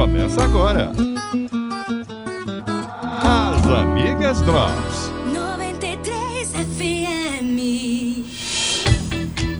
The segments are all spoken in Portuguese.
Começa agora. As Amigas Drops. 93 FM.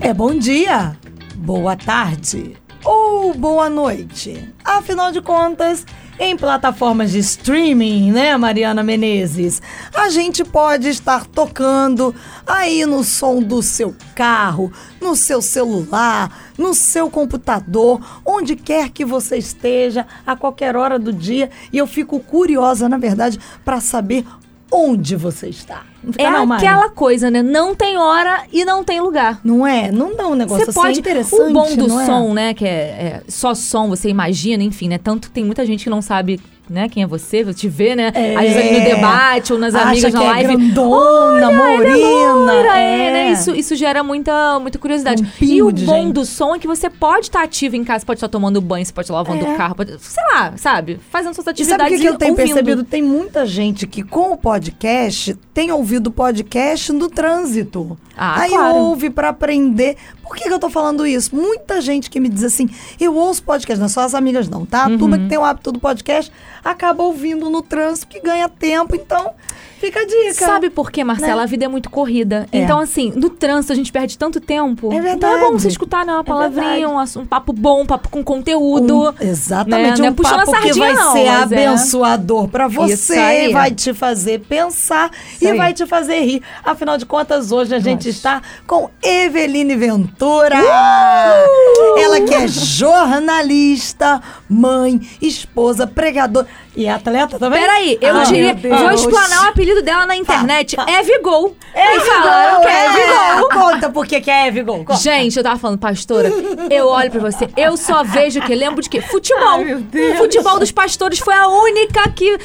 É bom dia, boa tarde ou boa noite. Afinal de contas, em plataformas de streaming, né, Mariana Menezes? A gente pode estar tocando aí no som do seu carro, no seu celular, no seu computador, onde quer que você esteja, a qualquer hora do dia. E eu fico curiosa, na verdade, para saber onde você está. Não fica É não, aquela coisa, né? Não tem hora e não tem lugar. Não é? Não dá um negócio Você assim pode. interessante, o bom do é? som, né? Que é, é só som, você imagina, enfim, né? Tanto tem muita gente que não sabe. Né, quem é você, te vê, né? É. Às vezes ali no debate ou nas Acha amigas na é live. grandona, Olha, ela é morena, loira, é. é, né? Isso, isso gera muita, muita curiosidade. Um e o bom gente. do som é que você pode estar ativo em casa, pode estar tomando banho, você pode estar lavando É. o carro, pode, sei lá, sabe? Fazendo suas E atividades. sabe o que, que eu tenho ouvindo. percebido? Tem muita gente que com o podcast tem ouvido podcast no trânsito. Ah, Aí claro. ouve pra aprender. Por que, que eu tô falando isso? Muita gente que me diz assim, eu ouço podcast, não é só as amigas não, tá? A turma que tem o hábito do podcast acaba ouvindo no trânsito, que ganha tempo, então fica a dica. Sabe por quê, Marcela? Né? A vida é muito corrida. É. Então, assim, no trânsito a gente perde tanto tempo. É Então é verdade. bom você escutar, né? Uma palavrinha, verdade. um, um papo bom, um papo com conteúdo. Um- exatamente, né? Não é um puxando a papo que sardinha, vai não, ser é. abençoador pra Isso você, vai te fazer pensar e vai te fazer rir. Afinal de contas, hoje a gente está com Eveline Ventura. Uh! Ela que é jornalista, mãe, esposa, pregadora e atleta também. Peraí, eu Ai, diria. meu Vou Deus. explanar o apelido dela na internet. Tá, tá. É Vigol. É Me falaram que é Vigol. Conta por que é Evigol. Conta. Gente, eu tava falando, pastora, eu olho pra você, eu só vejo o que? Lembro de quê? Futebol. O futebol dos pastores foi a única que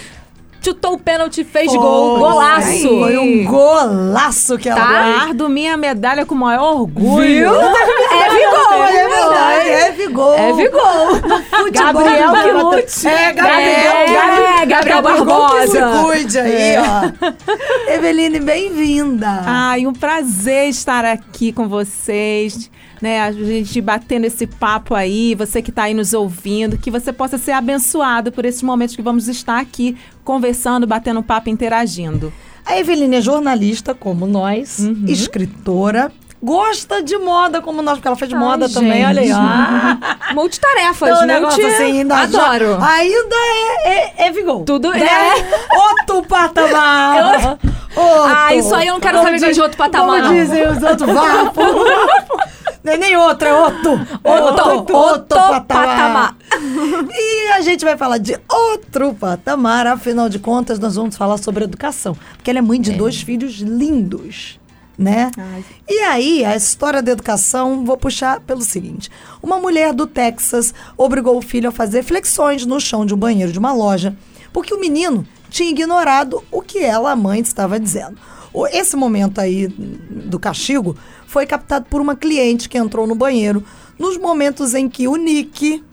chutou o pênalti, fez gol. Golaço. Foi um golaço que ela Tá? deu. Guardo minha medalha com o maior orgulho. Viu? É Vigol. É verdade, é Vigol. É Vigol. Futebol Gabriel que lute. É, Gabriel. É, Gabriel, Gabriel Vigol que se Barbosa. cuide aí, ó. Eveline, bem-vinda. Ai, um prazer estar aqui com vocês, né? A gente batendo esse papo aí, você que está aí nos ouvindo, que você possa ser abençoado por esses momentos que vamos estar aqui conversando, batendo papo, interagindo. A Eveline é jornalista, como nós, Uhum. escritora, gosta de moda, como nós, porque ela fez Ai, moda também, gente. olha aí. ó. Multitarefas, Então, um multi... assim, ainda Adoro. já- ainda é, é, é Vigol. Tudo né? é. Outro patamar. Outro. Ah, isso aí eu não quero Como saber de diz- outro patamar, Como dizem os outros, vapo. Não é nem outro, é outro. Outro, outro patamar. E a gente vai falar de outro patamar. Afinal de contas, nós vamos falar sobre educação. Porque ela é mãe de dois filhos lindos. Né? E aí, a história da educação, vou puxar pelo seguinte: uma mulher do Texas obrigou o filho a fazer flexões no chão de um banheiro de uma loja, porque o menino tinha ignorado o que ela, a mãe, estava dizendo. Esse momento aí do castigo foi captado por uma cliente que entrou no banheiro nos momentos em que o Nick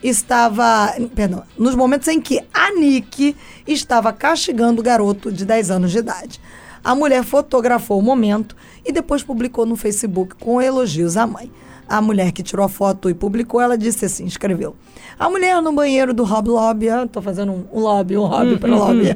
estava. Perdão, nos momentos em que a Nick estava castigando o garoto de 10 anos de idade. A mulher fotografou o momento e depois publicou no Facebook com elogios à mãe. A mulher que tirou a foto e publicou, ela disse assim, escreveu. A mulher no banheiro do Rob Lobby, ah, tô fazendo um, um lobby, um hobby para lobby.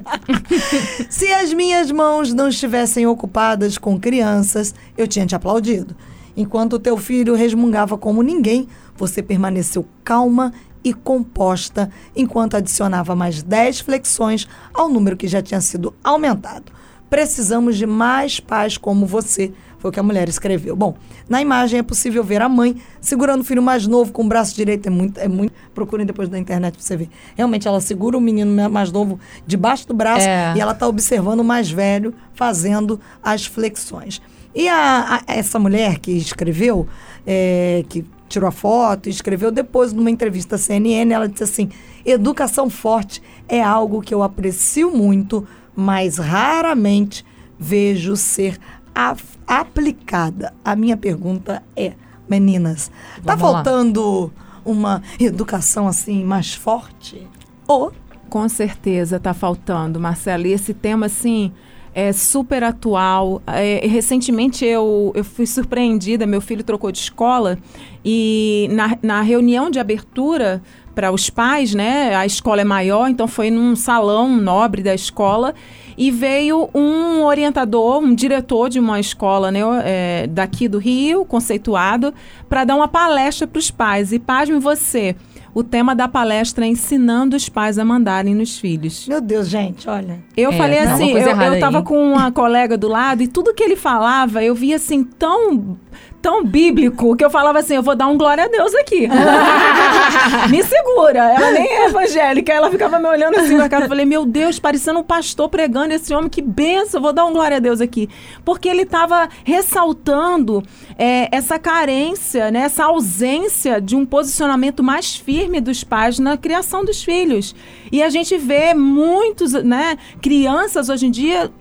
Se as minhas mãos não estivessem ocupadas com crianças, eu tinha te aplaudido. Enquanto o teu filho resmungava como ninguém, você permaneceu calma e composta enquanto adicionava mais 10 flexões ao número que já tinha sido aumentado. Precisamos de mais pais como você, foi o que a mulher escreveu. Bom, na imagem é possível ver a mãe segurando o filho mais novo com o braço direito. É muito, é muito. Procurem depois na internet pra você ver. Realmente, ela segura o menino mais novo debaixo do braço É. e ela está observando o mais velho fazendo as flexões. E a, a- essa mulher que escreveu, é, que tirou a foto e escreveu depois numa entrevista à CNN, ela disse assim: educação forte é algo que eu aprecio muito, mas raramente vejo ser af- aplicada. A minha pergunta é, meninas, tá Vamos lá. faltando uma educação assim mais forte? Ou, com certeza, está faltando, Marcela. E esse tema, assim, é super atual. É, recentemente eu, eu fui surpreendida, meu filho trocou de escola e na, na reunião de abertura para os pais, né? A escola é maior, então foi num salão nobre da escola e veio um orientador, um diretor de uma escola né, é, daqui do Rio, conceituado, para dar uma palestra para os pais. E pasme você, o tema da palestra é ensinando os pais a mandarem nos filhos. Meu Deus, gente, olha. Eu É, falei assim, eu, eu tava aí. com uma colega do lado e tudo que ele falava, eu via assim tão tão bíblico que eu falava assim, eu vou dar um glória a Deus aqui. me segura. Ela nem é evangélica, ela ficava me olhando assim com a cara. Eu falei, meu Deus, parecendo um pastor pregando esse homem, que benção, vou dar um glória a Deus aqui. Porque ele estava ressaltando é, essa carência, né, essa ausência de um posicionamento mais firme dos pais na criação dos filhos. E a gente vê muitos, né, crianças hoje em dia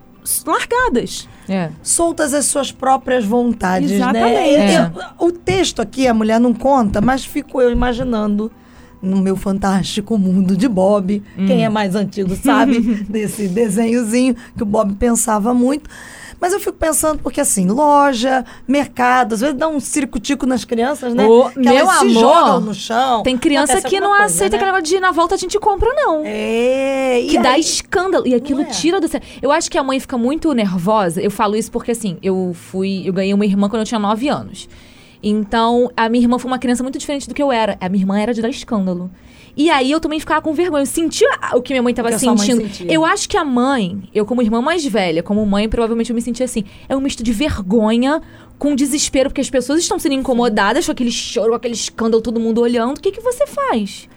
largadas. É. soltas as suas próprias vontades, Exatamente. né? É. Eu- o texto aqui a mulher não conta, mas fico eu imaginando no meu fantástico mundo de Bob. Quem é mais antigo sabe desse desenhozinho que o Bob pensava muito. Mas eu fico pensando, porque assim, loja, mercado, às vezes dá um circo-tico nas crianças, né? Ô, que elas meu se amor, jogam no chão. Tem criança que não coisa, aceita né? aquele negócio de ir na volta a gente compra, não. É, e que dá aí- escândalo. E aquilo é? tira do sério. Eu acho que a mãe fica muito nervosa. Eu falo isso porque, assim, eu fui. Eu ganhei uma irmã quando eu tinha 9 anos. Então, a minha irmã foi uma criança muito diferente do que eu era. A minha irmã era de dar escândalo. E aí eu também ficava com vergonha. Eu sentia o que minha mãe estava O que a sua mãe sentindo. sentia. Eu acho que a mãe, eu como irmã mais velha, como mãe, provavelmente eu me sentia assim. É um misto de vergonha com desespero, porque as pessoas estão sendo incomodadas com aquele choro, com aquele escândalo, todo mundo olhando. O que, que você faz?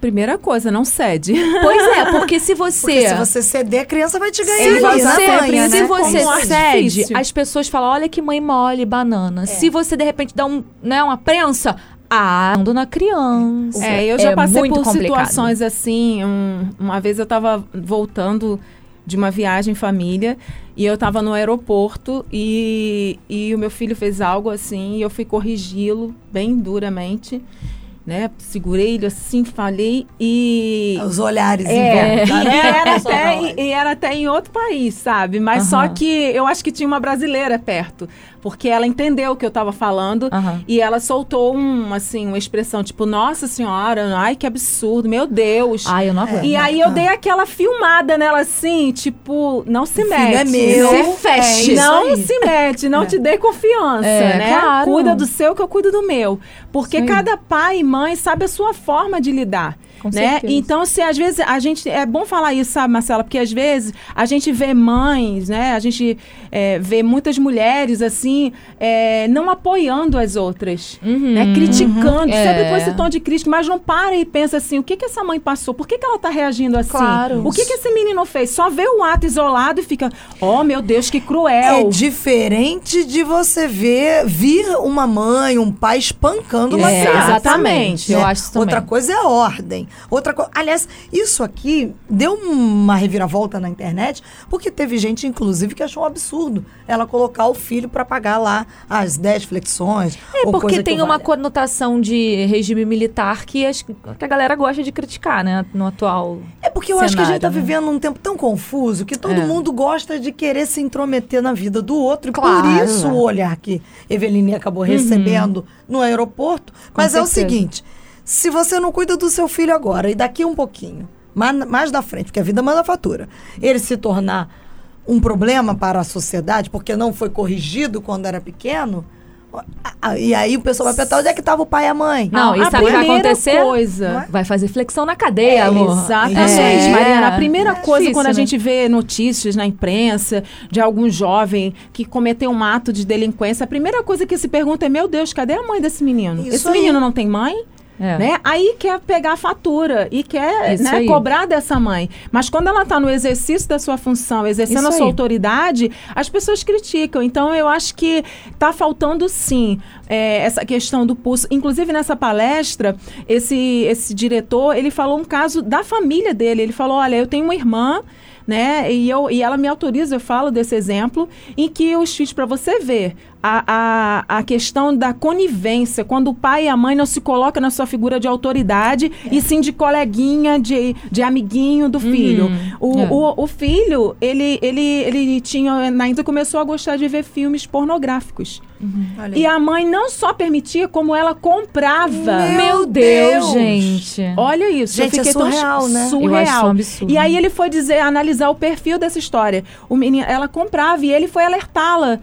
Primeira coisa, não cede. Pois é, porque se você. Porque se você ceder, a criança vai te ganhar Se você, na manha, se né? você Como cede, as pessoas falam: olha que mãe mole, banana. É. Se você, de repente, dá um, né, uma prensa, ah, ando na criança. É, eu já passei muito por complicado. situações assim. um- uma vez eu tava voltando de uma viagem em família e eu tava no aeroporto e, e o meu filho fez algo assim e eu fui corrigi-lo bem duramente. Né? Segurei ele assim, falei e. Os olhares É, em volta, e era, Só até, e, e era até em outro país, sabe? Mas só Aham. que eu acho que tinha uma brasileira perto. Porque ela entendeu o que eu tava falando Aham. e ela soltou um, assim, uma expressão tipo, nossa senhora, ai que absurdo, meu Deus. Ai, eu não aguento. e aí eu dei aquela filmada nela assim, tipo, não se filho mete. é meu. Não, Se feche. é, não se mete, não te dê confiança, É, né? claro. Cuida do seu que eu cuido do meu. Porque cada pai e mãe sabe a sua forma de lidar. Com né? certeza. Então, se às vezes a gente. É bom falar isso, sabe, Marcela? Porque às vezes a gente vê mães, né? A gente é, vê muitas mulheres assim, é, não apoiando as outras, né? Criticando, É. sempre com esse tom de crítica, mas não para e pensa assim: o que, que essa mãe passou? Por que, que ela tá reagindo assim? Claro. O que, que esse menino fez? Só vê o ato isolado e fica, oh meu Deus, que É cruel. diferente de você ver vir uma mãe, um pai espancando uma É, criança. exatamente. Eu né? acho isso também. Outra coisa é a ordem. Outra coisa, aliás, isso aqui deu uma reviravolta na internet, porque teve gente inclusive que achou um absurdo ela colocar o filho para pagar lá as 10 flexões. É porque tem uma valha. conotação de regime militar que, as- que a galera gosta de criticar, né? No atual. É porque eu acho que a gente tá cenário, né? vivendo um tempo tão confuso que todo É. mundo gosta de querer se intrometer na vida do outro. E Claro. por isso o olhar que Eveline acabou recebendo no aeroporto. Mas é o certeza. seguinte: se você não cuida do seu filho agora e daqui um pouquinho, mais, mais da frente, porque a vida manda fatura, ele se tornar um problema para a sociedade porque não foi corrigido quando era pequeno. E aí o pessoal vai perguntar onde é que estava o pai e a mãe. Não, e a sabe o que vai primeira acontecer? Coisa. Vai fazer flexão na cadeia, É, amor. Exatamente, É. Mariana. A primeira É coisa, difícil, quando a né? gente vê notícias na imprensa de algum jovem que cometeu um ato de delinquência, a primeira coisa que se pergunta é: meu Deus, cadê a mãe desse menino? Isso Esse aí. menino não tem mãe? É. Né? Aí quer pegar a fatura e quer né, cobrar dessa mãe. Mas quando ela está no exercício da sua função, exercendo Isso a sua aí. autoridade, as pessoas criticam. Então eu acho que está faltando sim é, essa questão do pulso. Inclusive nessa palestra, esse, esse diretor ele falou um caso da família dele. Ele falou: olha, eu tenho uma irmã né? E, eu, e ela me autoriza, eu falo desse exemplo, em que os filhos, para você ver, a, a, a questão da conivência, quando o pai e a mãe não se colocam na sua figura de autoridade, e sim de coleguinha, de, de amiguinho do filho. O, É. o, o filho, ele, ele, ele tinha, ainda começou a gostar de ver filmes pornográficos. Olha E a mãe não só permitia, como ela comprava. Meu Deus, Deus. gente. Olha isso, Gente, eu é fiquei surreal, tão né? surreal. Eu acho isso um. E aí ele foi dizer, analisar o perfil dessa história. O menino, ela comprava e ele foi alertá-la.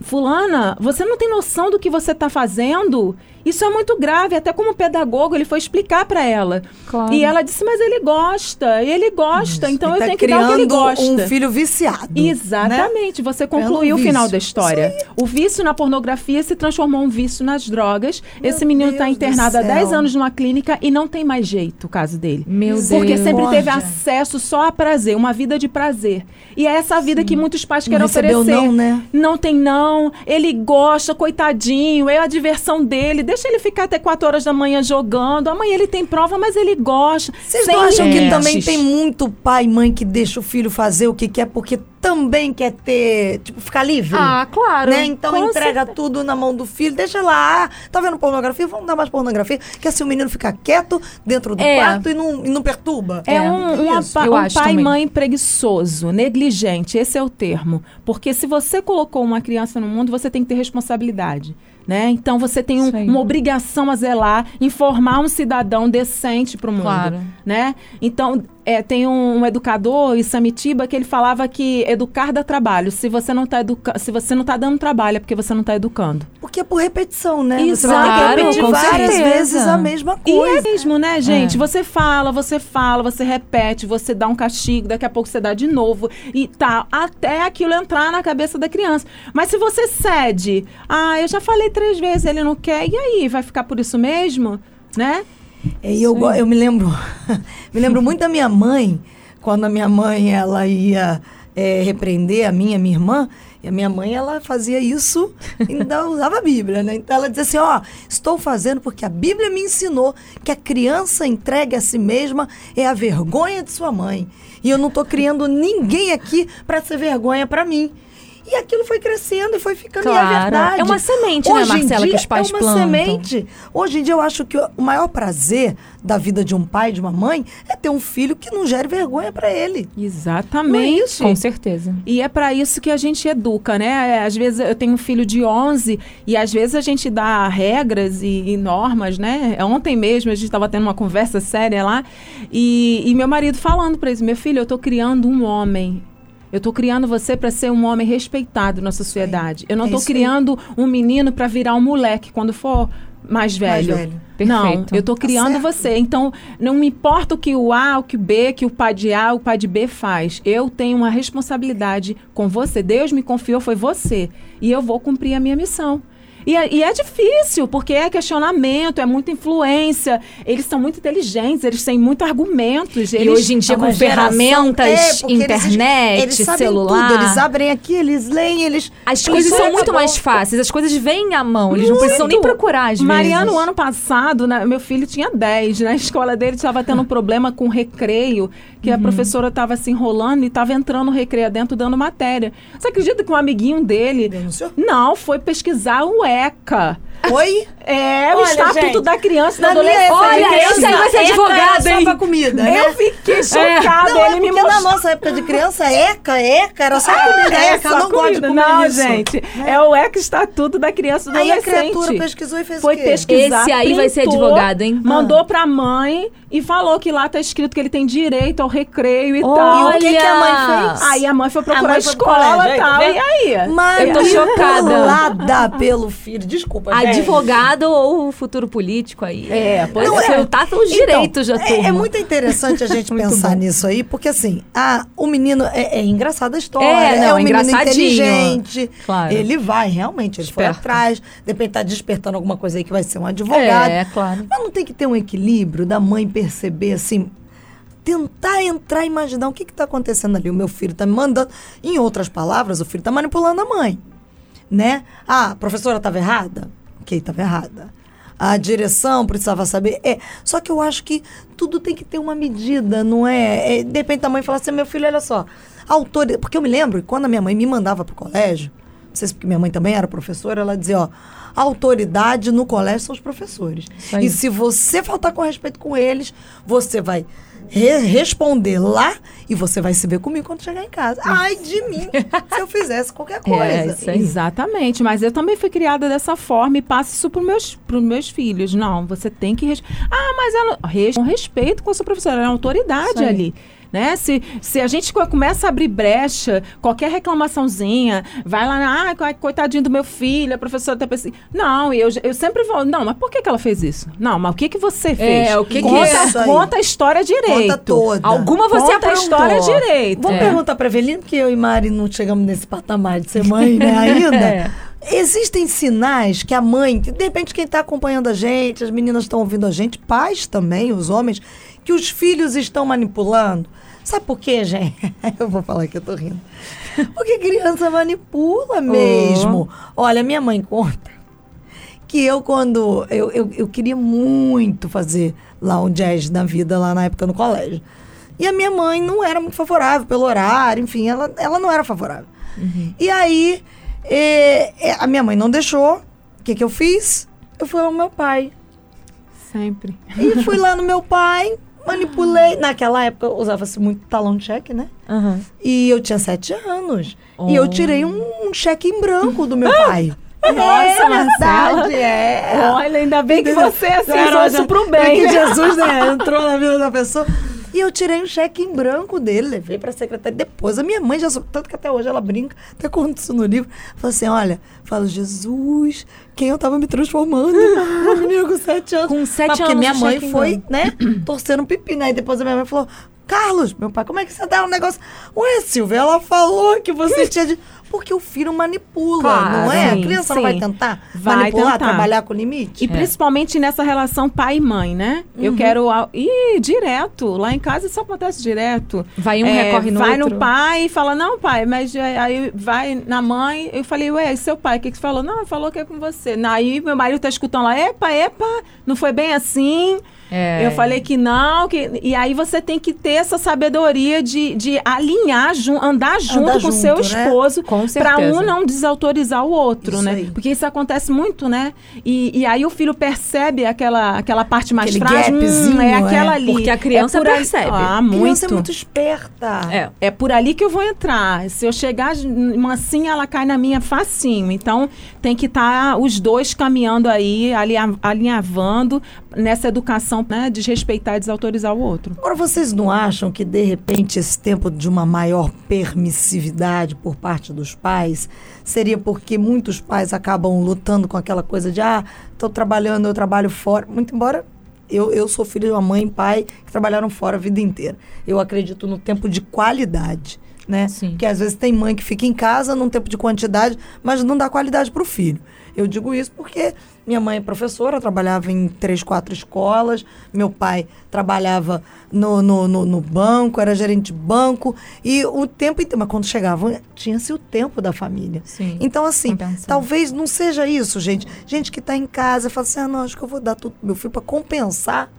Fulana, você não tem noção do que você está fazendo? Isso é muito grave. Até como pedagogo, ele foi explicar para ela. Claro. E ela disse, mas ele gosta, ele gosta, então Ele eu tá tenho que dar o que ele gosta. um filho viciado. né? Exatamente, você Criando concluiu um o final da história. O vício na pornografia se transformou em um vício nas drogas. Meu Esse menino está internado há céu. 10 anos numa clínica e não tem mais jeito o caso dele. Meu Porque Deus. sempre teve acesso só a prazer, uma vida de prazer. E é essa vida que muitos pais Não querem recebeu oferecer. não, né? Não tem não, ele gosta, coitadinho, é a diversão dele. Deixa ele ficar até 4 horas da manhã jogando. Amanhã ele tem prova, mas ele gosta. Vocês não acham que também tem muito pai e mãe que deixa o filho fazer o que quer porque também quer ter, tipo, ficar livre? Ah, claro. Né? Então Com entrega tudo na mão do filho, deixa lá. Ah, tá vendo pornografia? Vamos dar mais pornografia. Que assim o menino fica quieto dentro do É. quarto e não, e não perturba. É, É, um, um, isso. Eu um acho pai e também. mãe preguiçoso, negligente, esse é o termo. Porque se você colocou uma criança no mundo, você tem que ter responsabilidade. Né? Então você tem um- Isso uma obrigação a zelar, informar um cidadão decente para o mundo. Claro. Né? Então, é, tem um, um educador, Isamitiba, que ele falava que educar dá trabalho. Se você não está educa se você não tá dando trabalho, é porque você não está educando. Porque é por repetição, né? Você Exato, vai ter que repetir com várias certeza. vezes a mesma E é coisa. mesmo, né, gente? É. Você fala, você fala, você repete, você dá um castigo, daqui a pouco você dá de novo e tá até aquilo entrar na cabeça da criança. Mas se você cede, ah, eu já falei três vezes, ele não quer, e aí, vai ficar por isso mesmo, né? É, E eu, eu me lembro, me lembro muito da minha mãe, quando a minha mãe ela ia é, repreender a minha, minha irmã, e a minha mãe ela fazia isso, ainda usava a Bíblia, né? Então ela dizia assim, ó, estou fazendo porque a Bíblia me ensinou que a criança entregue a si mesma é a vergonha de sua mãe. E eu não estou criando ninguém aqui para ser vergonha para mim. E aquilo foi crescendo e foi ficando e é Claro. verdade. É uma semente, né, Hoje em Marcela, que dia os pais é uma plantam. semente. Hoje em dia eu acho que o maior prazer da vida de um pai, de uma mãe, é ter um filho que não gere vergonha pra ele. Exatamente. Com certeza. E é para isso que a gente educa, né? É, Às vezes eu tenho um filho de 11 e às vezes a gente dá regras e, e normas, né? Ontem mesmo a gente estava tendo uma conversa séria lá e, e meu marido falando para ele, meu filho, eu tô criando um homem. Eu tô criando você para ser um homem respeitado na sociedade. Eu não É isso aí. criando um menino para virar um moleque quando for mais velho. velho. Não, eu tô Tá criando certo. você. Então, não me importa o que o A, o que o B, que o pai de A, o pai de B faz. Eu tenho uma responsabilidade com você. Deus me confiou, foi você. E eu vou cumprir a minha missão. E é, e é difícil, porque é questionamento, é muita influência. Eles são muito inteligentes, eles têm muitos argumentos. E Eles, hoje em dia É com ferramentas, É, eles- internet, eles sabem celular. Tudo, eles abrem aqui, eles leem, eles. As coisas são muito bom. mais fáceis, as coisas vêm à mão, eles não precisam nem procurar às Mariano, vezes. ano passado, né, meu filho tinha 10. Na escola dele estava tendo um problema com recreio, que Uhum. a professora estava se enrolando e estava entrando no recreio dentro dando matéria. Você acredita que um amiguinho dele. Denunciou? Não, foi pesquisar o ECA. Oi? É, o Olha, Estatuto gente, da Criança e da Adolescente. Olha, esse aí vai ser advogado, só hein? pra comida, né? Eu fiquei chocada. Não, é ele me porque na mostrou. nossa época de criança, ECA, ECA, era só comida. É, ECA, só eu não gosto de comida. comer Não, isso. gente. Né? É o ECA Estatuto da Criança e do Aí a Adolescente. criatura pesquisou e fez Foi o quê? pesquisar. Esse aí vai ser printou, advogado, hein? Mandou pra mãe e falou que lá tá escrito que ele tem direito ao recreio e Olha! tal. E o que, que a mãe fez? Aí a mãe foi procurar a escola e aí, tal. tá vendo? e aí? Mas Eu tô chocada. pelo filho. Desculpa, gente. Advogado ou futuro político aí. É, pois Não, Você é. tá pelos Então, direitos da é- turma. É, muito interessante a gente pensar bom. nisso aí, porque assim, a, o menino é, é engraçada a história, É, né? não, um menino inteligente. Claro. Ele vai, realmente, ele foi Esperto. atrás. De repente tá despertando alguma coisa aí que vai ser um advogado. É, claro. Mas não tem que ter um equilíbrio da mãe perceber assim. Tentar entrar e imaginar o que está acontecendo ali. O meu filho está me mandando. Em outras palavras, o filho está manipulando a mãe. Né? Ah, a professora estava errada? Ok, estava errada. a direção precisava saber. É, só que eu acho que tudo tem que ter uma medida, não é? é de repente a mãe fala assim, meu filho, olha só, autoridade. Porque eu me lembro que quando a minha mãe me mandava pro colégio, não sei se porque minha mãe também era professora, ela dizia, ó, a autoridade no colégio são os professores. E se você faltar com respeito com eles, você vai re- responder lá e você vai se ver comigo quando chegar em casa. Ai de mim, se eu fizesse qualquer coisa. É, isso aí. Exatamente, mas eu também fui criada dessa forma e passo isso para meus, pros meus filhos. Não, você tem que. res- Ah, mas ela. res- Com respeito com a sua professora, ela é uma autoridade ali. Né? Se, se a gente co- começa a abrir brecha, qualquer reclamaçãozinha, vai lá, ah, co- coitadinho do meu filho, a professora tá pensando. Não, eu, eu sempre vou. Não, mas por que, que ela fez isso? Não, mas o que, que você fez? É, o que que conta, é isso aí? conta a história direito. Conta toda. Alguma você Conta a aprontou. história direito. Vamos É. perguntar pra Evelina, porque eu e Mari não chegamos nesse patamar de ser mãe, né, ainda. É. Existem sinais que a mãe, que de repente quem está acompanhando a gente, as meninas estão ouvindo a gente, pais também, os homens, que os filhos estão manipulando. Sabe por quê, gente? Eu vou falar que eu tô rindo. Porque criança manipula mesmo. Olha, minha mãe conta que eu, quando. Eu, eu, eu queria muito fazer lá um jazz na vida, lá na época no colégio. E a minha mãe não era muito favorável pelo horário, enfim, ela, ela não era favorável. E aí, é, é, a minha mãe não deixou. O que, que eu fiz? Eu fui ao meu pai. Sempre. E fui lá no meu pai, manipulei. Naquela época usava-se muito talão de cheque, né? Aham. E eu tinha sete anos. E eu tirei um, um cheque em branco do meu pai. Nossa, é verdade, é. Olha, ainda bem que você assim, Era, usou isso pro é bem. que Jesus né, entrou na vida da pessoa. E eu tirei um cheque em branco dele, levei pra secretária. Depois, a minha mãe já soube, tanto que até hoje ela brinca, até conta isso no livro. Fala assim: olha, fala, Jesus, quem eu tava me transformando? Uma menina com sete anos. Com sete Mas porque anos, minha um mãe foi, né, torcendo um pipi, né? E depois a minha mãe falou: Carlos, meu pai, como é que você dá um negócio? Ué, Silvia, ela falou que você tinha de. Porque o filho manipula, Claro, não é? sim, a criança não sim. vai tentar Vai manipular, tentar. trabalhar com limite? E principalmente nessa relação pai e mãe, né? Eu quero. Ir direto. Lá em casa isso acontece direto. Vai um, recorre no Vai outro. no pai e fala, não, pai, mas é, aí vai na mãe. Eu falei, ué, e seu pai, o que, que você falou? Não, falou que é com você. Aí meu marido tá escutando lá, epa, epa, não foi bem assim. É. Eu falei que não, que, e aí você tem que ter essa sabedoria de, de alinhar, jun, andar junto com junto, seu né? esposo, Com para um não desautorizar o outro, Isso né? aí. Porque isso acontece muito, né? E, e aí o filho percebe aquela, aquela parte mais Aquele frágil. gapzinho, é aquela é. ali. Porque a criança É por percebe. Ah, A muito. criança é muito esperta. É. É por ali que eu vou entrar. Se eu chegar mansinha, ela cai na minha facinho. Então, tem que estar os dois caminhando aí, alinha- alinhavando nessa educação, né? Desrespeitar e desautorizar o outro. Agora, vocês não acham que, de repente, esse tempo de uma maior permissividade por parte dos pais seria porque muitos pais acabam lutando com aquela coisa de, ah, estou trabalhando, eu trabalho fora. Muito embora eu, eu sou filho de uma mãe e pai que trabalharam fora a vida inteira. Eu acredito no tempo de qualidade. Né? Sim. Porque às vezes tem mãe que fica em casa num tempo de quantidade, mas não dá qualidade para o filho. Eu digo isso porque minha mãe é professora, trabalhava em três, quatro escolas, meu pai trabalhava no, no, no, no banco, era gerente de banco, e o tempo inteiro, mas quando chegava, tinha-se o tempo da família. Sim. Então, assim, talvez não seja isso, gente. Gente que está em casa fala assim: ah, não, acho que eu vou dar tudo pro meu filho para compensar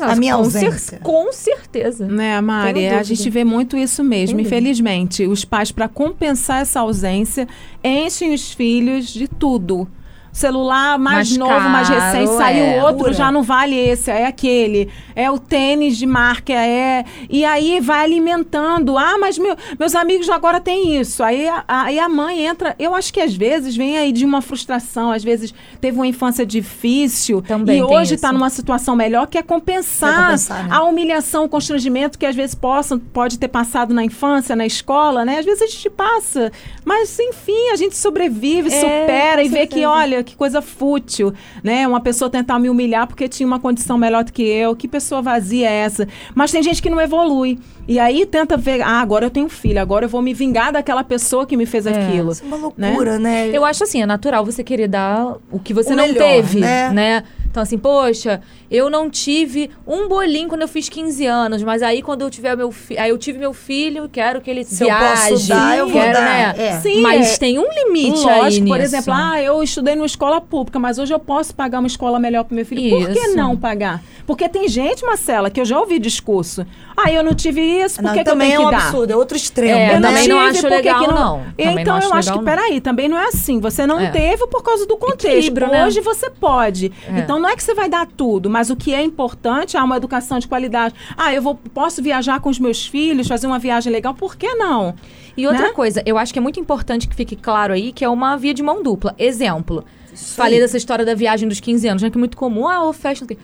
a minha com cer- ausência. com certeza. Né, Mari? A gente vê muito isso mesmo. Infelizmente, os pais, para compensar essa ausência, enchem os filhos de tudo. Celular mais, Mais novo, mais caro, recente, saiu é. outro, Pura. já não vale esse, é aquele. É o tênis de marca, é. E aí vai alimentando. Ah, mas meu- meus amigos agora têm isso. Aí a, aí a mãe entra. Eu acho que às vezes vem aí de uma frustração, às vezes teve uma infância difícil Também e hoje está numa situação melhor, que é compensar, Quer compensar, né? a humilhação, o constrangimento que às vezes possam, pode ter passado na infância, na escola, né? Às vezes a gente passa, mas enfim, a gente sobrevive, É, supera e vê que, olha, que coisa fútil, né? Uma pessoa tentar me humilhar porque tinha uma condição melhor do que eu, que pessoa vazia é essa? Mas tem gente que não evolui. E aí tenta ver, ah, agora eu tenho filho, agora eu vou me vingar daquela pessoa que me fez aquilo. Isso é uma loucura, né? Eu acho assim, é natural você querer dar o que você O não melhor, teve, né? né? Então, assim, poxa, eu não tive um bolinho quando eu fiz 15 anos, mas aí quando eu tiver meu filho. Aí eu tive meu filho, quero que ele Se eu viaje. posso dar, eu vou quero, dar. Né? É. Sim, mas é. tem um limite Lógico, aí por exemplo, ah, eu estudei numa escola pública, mas hoje eu posso pagar uma escola melhor para meu filho. Por que Isso. não pagar? Porque tem gente, Marcela, que eu já ouvi discurso. Ah, eu não tive isso, por Não, que, que eu também tenho é um que dar? absurdo, é outro extremo. É, Eu né? também não acho legal, não. Também então não acho eu acho que, não. peraí, também não é assim. Você não É. teve por causa do contexto. Equilíbrio, né? Hoje você pode. É. Então não é que você vai dar tudo, mas o que é importante é uma educação de qualidade. Ah, eu vou, posso viajar com os meus filhos, fazer uma viagem legal, por que não? E outra né? coisa, eu acho que é muito importante que fique claro aí que é uma via de mão dupla. Exemplo. Falei dessa história da viagem dos 15 anos, né? Que é muito comum. Ah, o festa. não quê.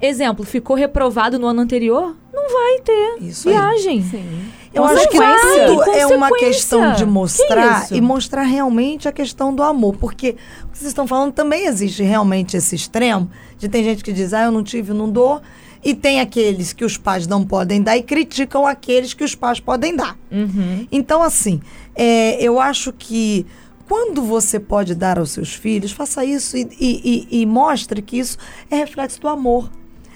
Exemplo, ficou reprovado no ano anterior? Não vai ter Isso aí. viagem. Eu acho que tudo é uma questão de Que mostrar isso? e mostrar realmente a questão do amor. Porque o que vocês estão falando também existe realmente esse extremo de tem gente que diz, ah, eu não tive, não dou. E tem aqueles que os pais não podem dar e criticam aqueles que os pais podem dar. Uhum. Então, assim, é, eu acho que quando você pode dar aos seus filhos, faça isso e, e- e- e mostre que isso é reflexo do amor,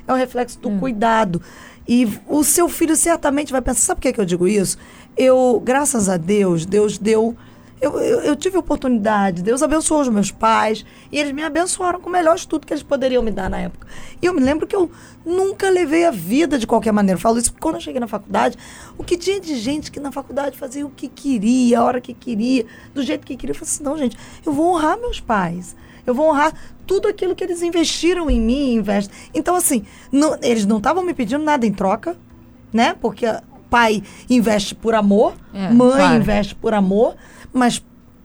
é um reflexo do cuidado. E o seu filho certamente vai pensar, sabe por que, que eu digo isso? Eu, graças a Deus, Deus deu. Eu, eu, eu tive oportunidade, Deus abençoou os meus pais e eles me abençoaram com o melhor estudo que eles poderiam me dar na época. E eu me lembro que eu nunca levei a vida de qualquer maneira. Eu falo isso porque quando eu cheguei na faculdade, o que tinha de gente que na faculdade fazia o que queria, a hora que queria, do jeito que queria. Eu falei assim: não, gente, eu vou honrar meus pais. Eu vou honrar tudo aquilo que eles investiram em mim investem. Então, assim, não- eles não estavam me pedindo nada em troca, né? Porque pai investe por amor, É, mãe claro. investe por amor, mas,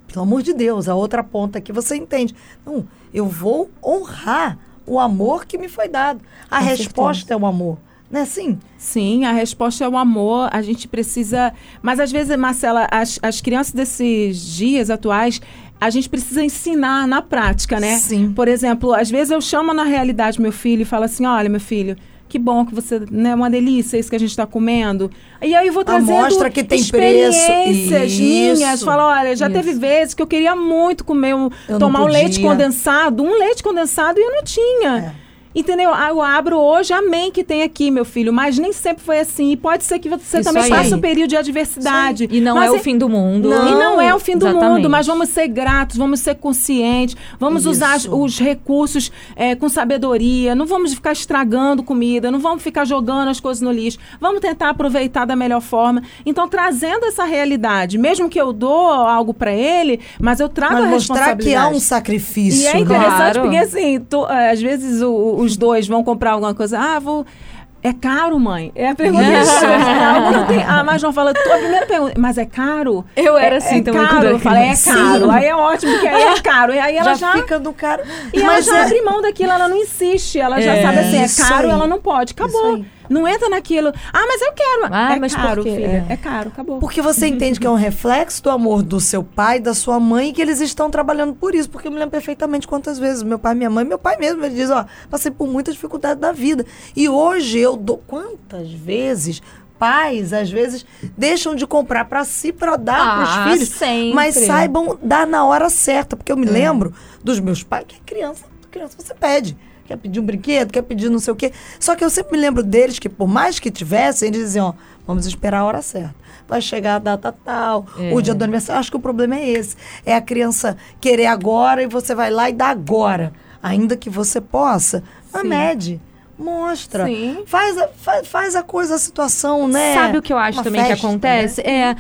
pelo amor de Deus, a outra ponta que você entende. Não, eu vou honrar o amor que me foi dado. A Com resposta é o amor. Não é assim? Sim, a resposta é o amor. A gente precisa. Mas às vezes, Marcela, as, as crianças desses dias atuais. A gente precisa ensinar na prática, né? Sim. Por exemplo, às vezes eu chamo na realidade meu filho e falo assim: olha, meu filho, que bom que você. Né, uma delícia isso que a gente está comendo. E aí eu vou trazendo mostra que tem preço. experiências minhas. Isso. Falo, olha, já Isso. teve vezes que eu queria muito comer, um, Eu tomar um leite condensado, um leite condensado e eu não tinha. É. Entendeu? Ah, Eu abro hoje, amém que tem aqui, meu filho, mas nem sempre foi assim. E pode ser que você Isso também aí. passe um período de adversidade. E não Mas é o fim do mundo. e não é o fim do Exatamente. mundo, mas vamos ser gratos, vamos ser conscientes, vamos usar Isso. os recursos é, com sabedoria, não vamos ficar estragando comida, não vamos ficar jogando as coisas no lixo, vamos tentar aproveitar da melhor forma. Então, trazendo essa realidade, mesmo que eu dou algo para ele, mas eu trago Mas a mostrar responsabilidade. que há um sacrifício. E é interessante Claro. porque, assim, tu- é, às vezes o- os dois vão comprar alguma coisa. Ah, vou. É caro, mãe? É a pergunta não tem. Ah, mas João fala, a primeira pergunta, mas é caro? Eu era É- assim é também Caro. quando eu falei, é caro. Sim. Aí é ótimo, porque aí é caro. E aí ela já. já, fica do cara. E ela Mas já é- abre mão daquilo, ela não insiste. Ela já É. sabe assim, é caro, ela não pode. Acabou. Não entra naquilo. Ah, mas eu quero. Ah, é mas caro, filha. É. É caro, acabou. Porque você entende que é um reflexo do amor do seu pai, da sua mãe, e que eles estão trabalhando por isso. Porque eu me lembro perfeitamente quantas vezes meu pai, minha mãe, meu pai mesmo, ele diz, ó, passei por muita dificuldade da vida. E hoje eu dou quantas vezes pais, às vezes, deixam de comprar para si, para dar Ah, para os filhos. sempre. Mas saibam dar na hora certa. Porque eu me lembro dos meus pais, que é criança, criança você pede. Quer pedir um brinquedo, quer pedir não sei o quê. Só que eu sempre me lembro deles que, por mais que tivessem, eles diziam, ó, vamos esperar a hora certa. Vai chegar a data tal, É. o dia do aniversário. Acho que o problema é esse. É a criança querer agora e você vai lá e dá agora. Ainda que você possa, Sim. mede. Mostra. Sim. Faz a, fa- faz a coisa, a situação, né? Sabe o que eu acho Uma também festa, que acontece? É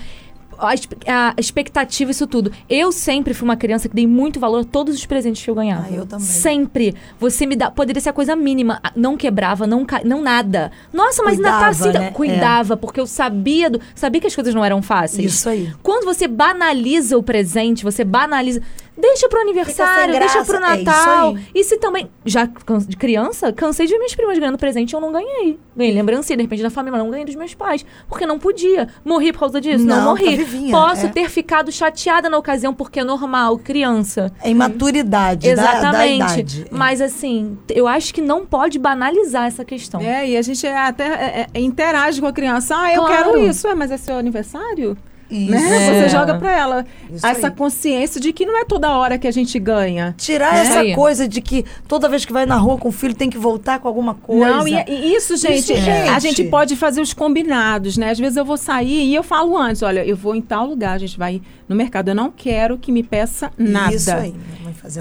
a, expectativa, isso tudo. Eu sempre fui uma criança que dei muito valor a todos os presentes que eu ganhava. Ah, eu também. Sempre. Você me dá. Poderia ser a coisa mínima. Não quebrava, não, ca- não nada. Nossa, mas ainda tá Cuidava, assim. né? Cuidava, porque eu sabia, do, sabia que as coisas não eram fáceis. Isso aí. Quando você banaliza o presente, você banaliza. Deixa pro aniversário, deixa pro é isso Natal. aí. e se também. Já de criança, cansei de ver minhas primas ganhando presente e eu não ganhei. Ganhei lembrancinha, de repente, da família, mas não ganhei dos meus pais. Porque não podia. Morri por causa disso? Não, Não, morri. tá vivinha, Posso é. ter ficado chateada na ocasião, porque é normal, criança. É imaturidade da, da Exatamente. idade. Mas assim, eu acho que não pode banalizar essa questão. É, e a gente até é, é, interage com a criança. Ah, eu Claro. quero isso. É, mas é seu aniversário? Isso. Né? É. Você joga pra ela Isso essa aí. consciência de que não é toda hora que a gente ganha. Tirar É. essa coisa de que toda vez que vai na rua com o filho tem que voltar com alguma coisa. Não, e, e isso, gente, Isso, a gente. gente pode fazer os combinados, né? Às vezes eu vou sair e eu falo antes, olha, eu vou em tal lugar, a gente vai no mercado, eu não quero que me peça nada. Isso aí,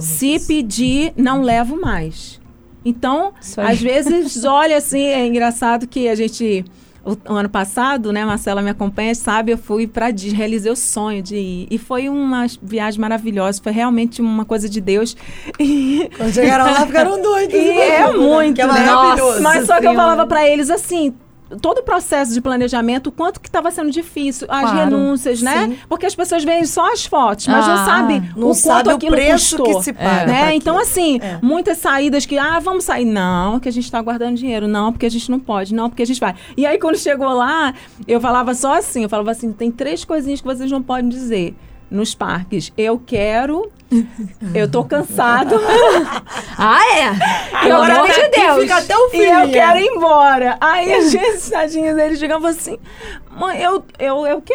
Se isso. pedir, não levo mais. Então, às vezes, olha assim, é engraçado que a gente. O, o ano passado, né, Marcela me acompanha, sabe, eu fui para realizei o sonho de ir. E foi uma viagem maravilhosa, foi realmente uma coisa de Deus. E, Quando chegaram lá, ficaram doidos. e é imagina, muito, Que é né? maravilhoso. Mas só que eu falava para eles assim, todo o processo de planejamento, o quanto que estava sendo difícil, as Claro. renúncias, né? Sim. Porque as pessoas veem só as fotos, mas não Ah, sabem Não o sabe quanto o aquilo preço custou. que se paga. Né? Então, assim, É. muitas saídas que, ah, vamos sair. Não, que a gente está guardando dinheiro. Não, porque a gente não pode. Não, porque a gente vai. E aí, quando chegou lá, eu falava só assim: eu falava assim, tem três coisinhas que vocês não podem dizer nos parques. Eu quero, eu tô cansado. Ah, é? Pelo Agora amor de Deus. fica. E eu quero ir embora. Aí, às vezes, tadinhos, eles ficavam assim, mãe, eu, eu, eu quê?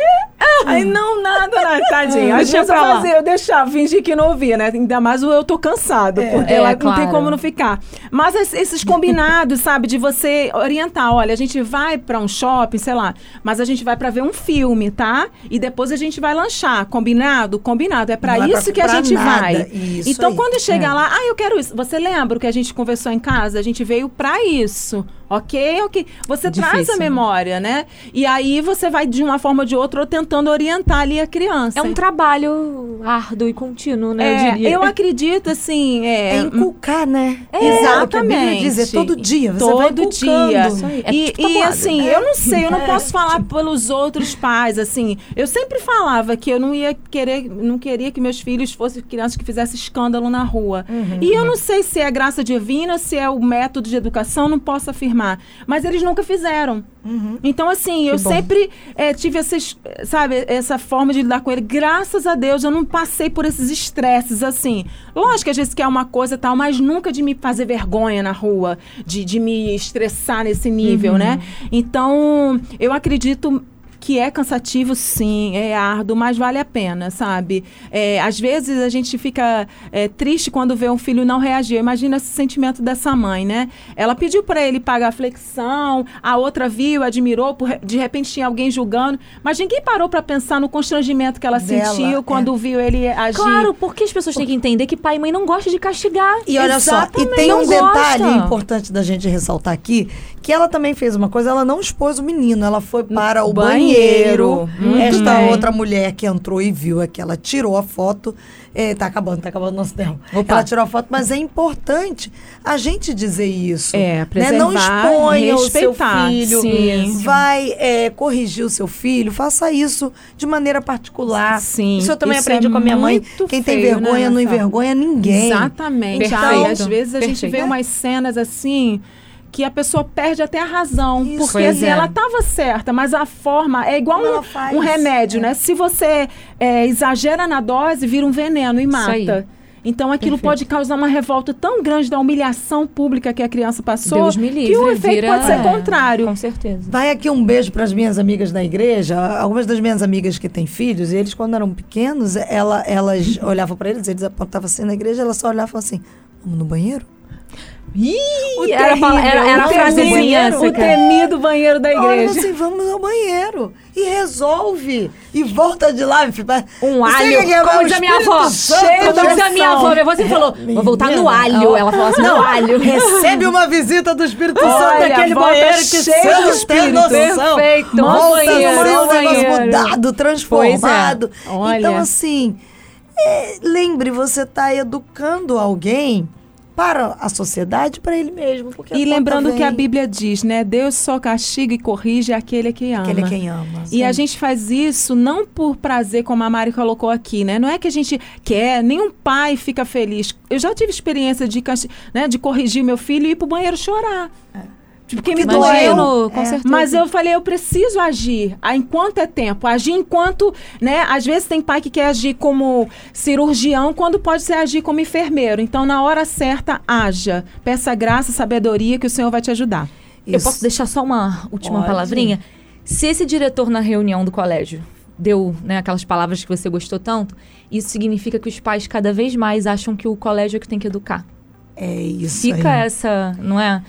Aí, não, nada, nada, tadinho. Às vezes eu pra lá. fazia, eu deixava, fingir que não ouvia, né? Ainda mais o eu tô cansado, porque É, lá não tem claro. como não ficar. Mas es- esses combinados, sabe, de você orientar, olha, a gente vai pra um shopping, sei lá, mas a gente vai pra ver um filme, tá? E depois a gente vai lanchar. Combinado? Combinado. É pra Não é pra isso que a gente nada. vai. Isso então, aí. quando chega É. lá, ah, eu quero isso. Você lembra o que a gente conversou em casa? A gente veio pra isso. Ok, ok. Você traz a Difícil, né? memória, né? E aí você vai, de uma forma ou de outra, tentando orientar ali a criança. É um trabalho árduo e contínuo, né? É, eu diria. eu acredito, assim. É, É inculcar, né? Exatamente. O que a Bíblia diz, é todo dia. Você vai Todo dia. Isso aí. É E, tipo e, assim, É. eu não sei, eu não É. posso falar pelos outros pais, assim. Eu sempre falava que eu não ia querer, não queria que meus filhos fossem crianças que fizessem escândalo na rua. Uhum. E eu não sei se é graça divina, se é o método de educação, não posso afirmar. Mas eles nunca fizeram. Uhum. Então, assim, eu bom. sempre eh, tive essas, sabe, essa forma de lidar com ele. Graças a Deus, eu não passei por esses estresses, assim. Lógico que às vezes quer uma coisa e tal, mas nunca de me fazer vergonha na rua, de, de me estressar nesse nível, né? Então, eu acredito que é cansativo, sim, é árduo, mas vale a pena, sabe? É, às vezes a gente fica é, triste quando vê um filho não reagir. Imagina esse sentimento dessa mãe, né? Ela pediu para ele pagar a flexão, a outra viu, admirou, por de repente tinha alguém julgando, mas ninguém parou para pensar no constrangimento que ela Dela, sentiu é. quando viu ele agir. Claro, porque as pessoas têm que entender que pai e mãe não gostam de castigar. E olha só, e Exatamente. tem um Não detalhe gosta. importante da gente ressaltar aqui, que ela também fez uma coisa, ela não expôs o menino, ela foi para o banheiro. banheiro. Muito Esta bem. outra mulher que entrou e viu é que ela tirou a foto. É, tá acabando, tá acabando nosso tempo. Opa. Ela tirou a foto, mas é importante a gente dizer isso. É, né? Não exponha o seu filho. sim. Vai é, corrigir o seu filho, faça isso de maneira particular. Sim, Isso eu também isso aprendi é com a minha mãe. Quem tem feio, né, vergonha não Marcelo? envergonha ninguém. Exatamente. Então- Ai, às vezes a gente Perfeito. vê umas cenas assim que a pessoa perde até a razão. Isso. porque assim, é. ela estava certa, mas a forma é igual um, faz, um remédio, é. né? Se você é, exagera na dose, vira um veneno e mata. Então aquilo Perfeito. pode causar uma revolta tão grande da humilhação pública que a criança passou Deus me livre. que o efeito vira- pode ser é, contrário. Com certeza. Vai aqui um beijo para as minhas amigas da igreja. Algumas das minhas amigas que têm filhos, e eles, quando eram pequenos, ela, elas olhavam para eles, eles apontavam assim na igreja, elas só olhavam e assim: Vamos no banheiro? Ih, era a pala- era- era a o frasezinha O temido banheiro da Olha igreja. assim, vamos ao banheiro. E resolve. E volta de lá. Um alho, é como o diz a minha avó. Cheio de Como diz a minha avó, minha avó sempre falou, vou voltar no alho. Ela falou assim, no alho. Recebe uma visita do Espírito Santo Olha, naquele volta banheiro que cheio não tem Espírito. noção. Perfeito. Volta banheiro, mó um negócio mudado, transformado. Pois é. Olha. Então, assim, é, lembre, você está educando alguém para a sociedade, para ele mesmo. E lembrando vem. que a Bíblia diz, né? Deus só castiga e corrige aquele a quem ama. Aquele é quem ama. E a gente faz isso não por prazer, como a Mari colocou aqui, né? Não é que a gente quer, nenhum pai fica feliz. Eu já tive experiência de, né, de corrigir meu filho e ir pro banheiro chorar. Porque me Imagino, doeu. com É. certeza. Mas eu falei, eu preciso agir. Enquanto é tempo. Agir enquanto, né? Às vezes tem pai que quer agir como cirurgião, quando pode ser agir como enfermeiro. Então, na hora certa, haja. Peça graça, sabedoria, que o Senhor vai te ajudar. Eu Isso. posso deixar só uma última Pode. palavrinha? Se esse diretor na reunião do colégio deu né, aquelas palavras que você gostou tanto, isso significa que os pais cada vez mais acham que o colégio é que tem que educar. É isso Fica aí. essa, não é?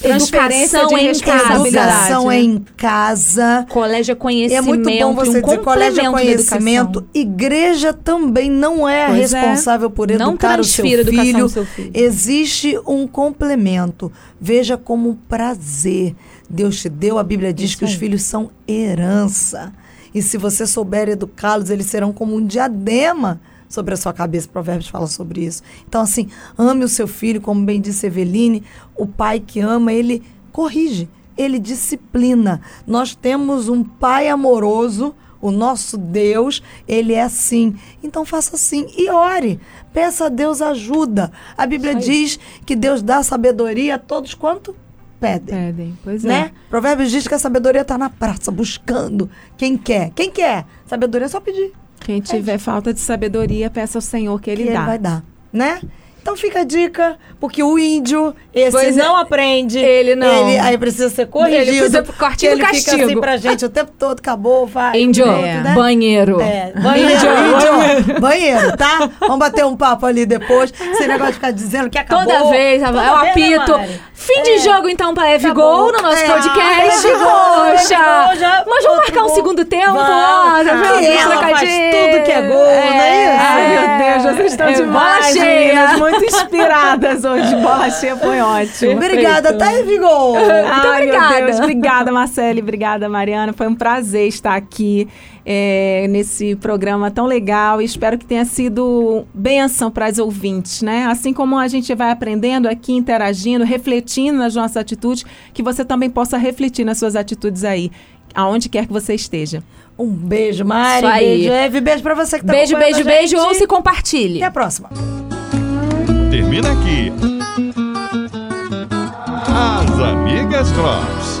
Transferência Educação de em casa. Educação é em casa. Colégio é E conhecimento. é muito bom você um dizer colégio é conhecimento. Igreja também não é a é. responsável por Não educar o seu filho. seu filho. Existe um complemento. Veja como um prazer. Deus te deu, a Bíblia diz Isso que os filhos são herança. E se você souber educá-los, eles serão como um diadema sobre a sua cabeça. Provérbios fala sobre isso. Então, assim, ame o seu filho, como bem disse Eveline. O pai que ama, ele corrige, ele disciplina. Nós temos um pai amoroso. O nosso Deus, ele é assim. Então faça assim e ore. Peça a Deus ajuda. A Bíblia diz que Deus dá sabedoria a todos quanto pedem Pedem, pois né? é. Provérbios diz que a sabedoria está na praça, buscando quem quer. Quem quer? Sabedoria é só pedir. Quem tiver falta de sabedoria, peça ao Senhor que Ele que dá. ele vai dar, né? Então fica a dica, porque o índio, esse Pois é. não aprende. Ele não. Ele aí precisa ser corrigido. Ele precisa cortinho ele do fica castigo. assim pra gente o tempo todo, acabou, vai. Índio, pronto, né? banheiro. É, banheiro, índio, banheiro, tá? Vamos bater um papo ali depois. Esse negócio de ficar dizendo que acabou. Toda vez, Toda é o vez, né, apito. Mari? Fim de É. jogo, então, pra. Gol no nosso É, podcast. Poxa! Mas vamos marcar um segundo tempo? Vamos. Que ela faz tudo que é gol, não é isso? Ai, meu Deus, vocês estão É, demais, bola cheia. meninas, muito inspiradas hoje. Bola cheia foi ótimo. Obrigada, tá, Evigol? Ai, obrigada. meu Deus. Obrigada, Marcele. Obrigada, Mariana. Foi um prazer estar aqui é, nesse programa tão legal. E espero que tenha sido bênção para as ouvintes, né? Assim como a gente vai aprendendo aqui, interagindo, refletindo nas nossas atitudes, que você também possa refletir nas suas atitudes aí, aonde quer que você esteja. Um beijo, Mari. Aí. Beijo, Eve. Beijo pra você que tá Beijo, acompanhando beijo, beijo. Ou se compartilhe. Até a próxima. Termina aqui. As Amigas Drops.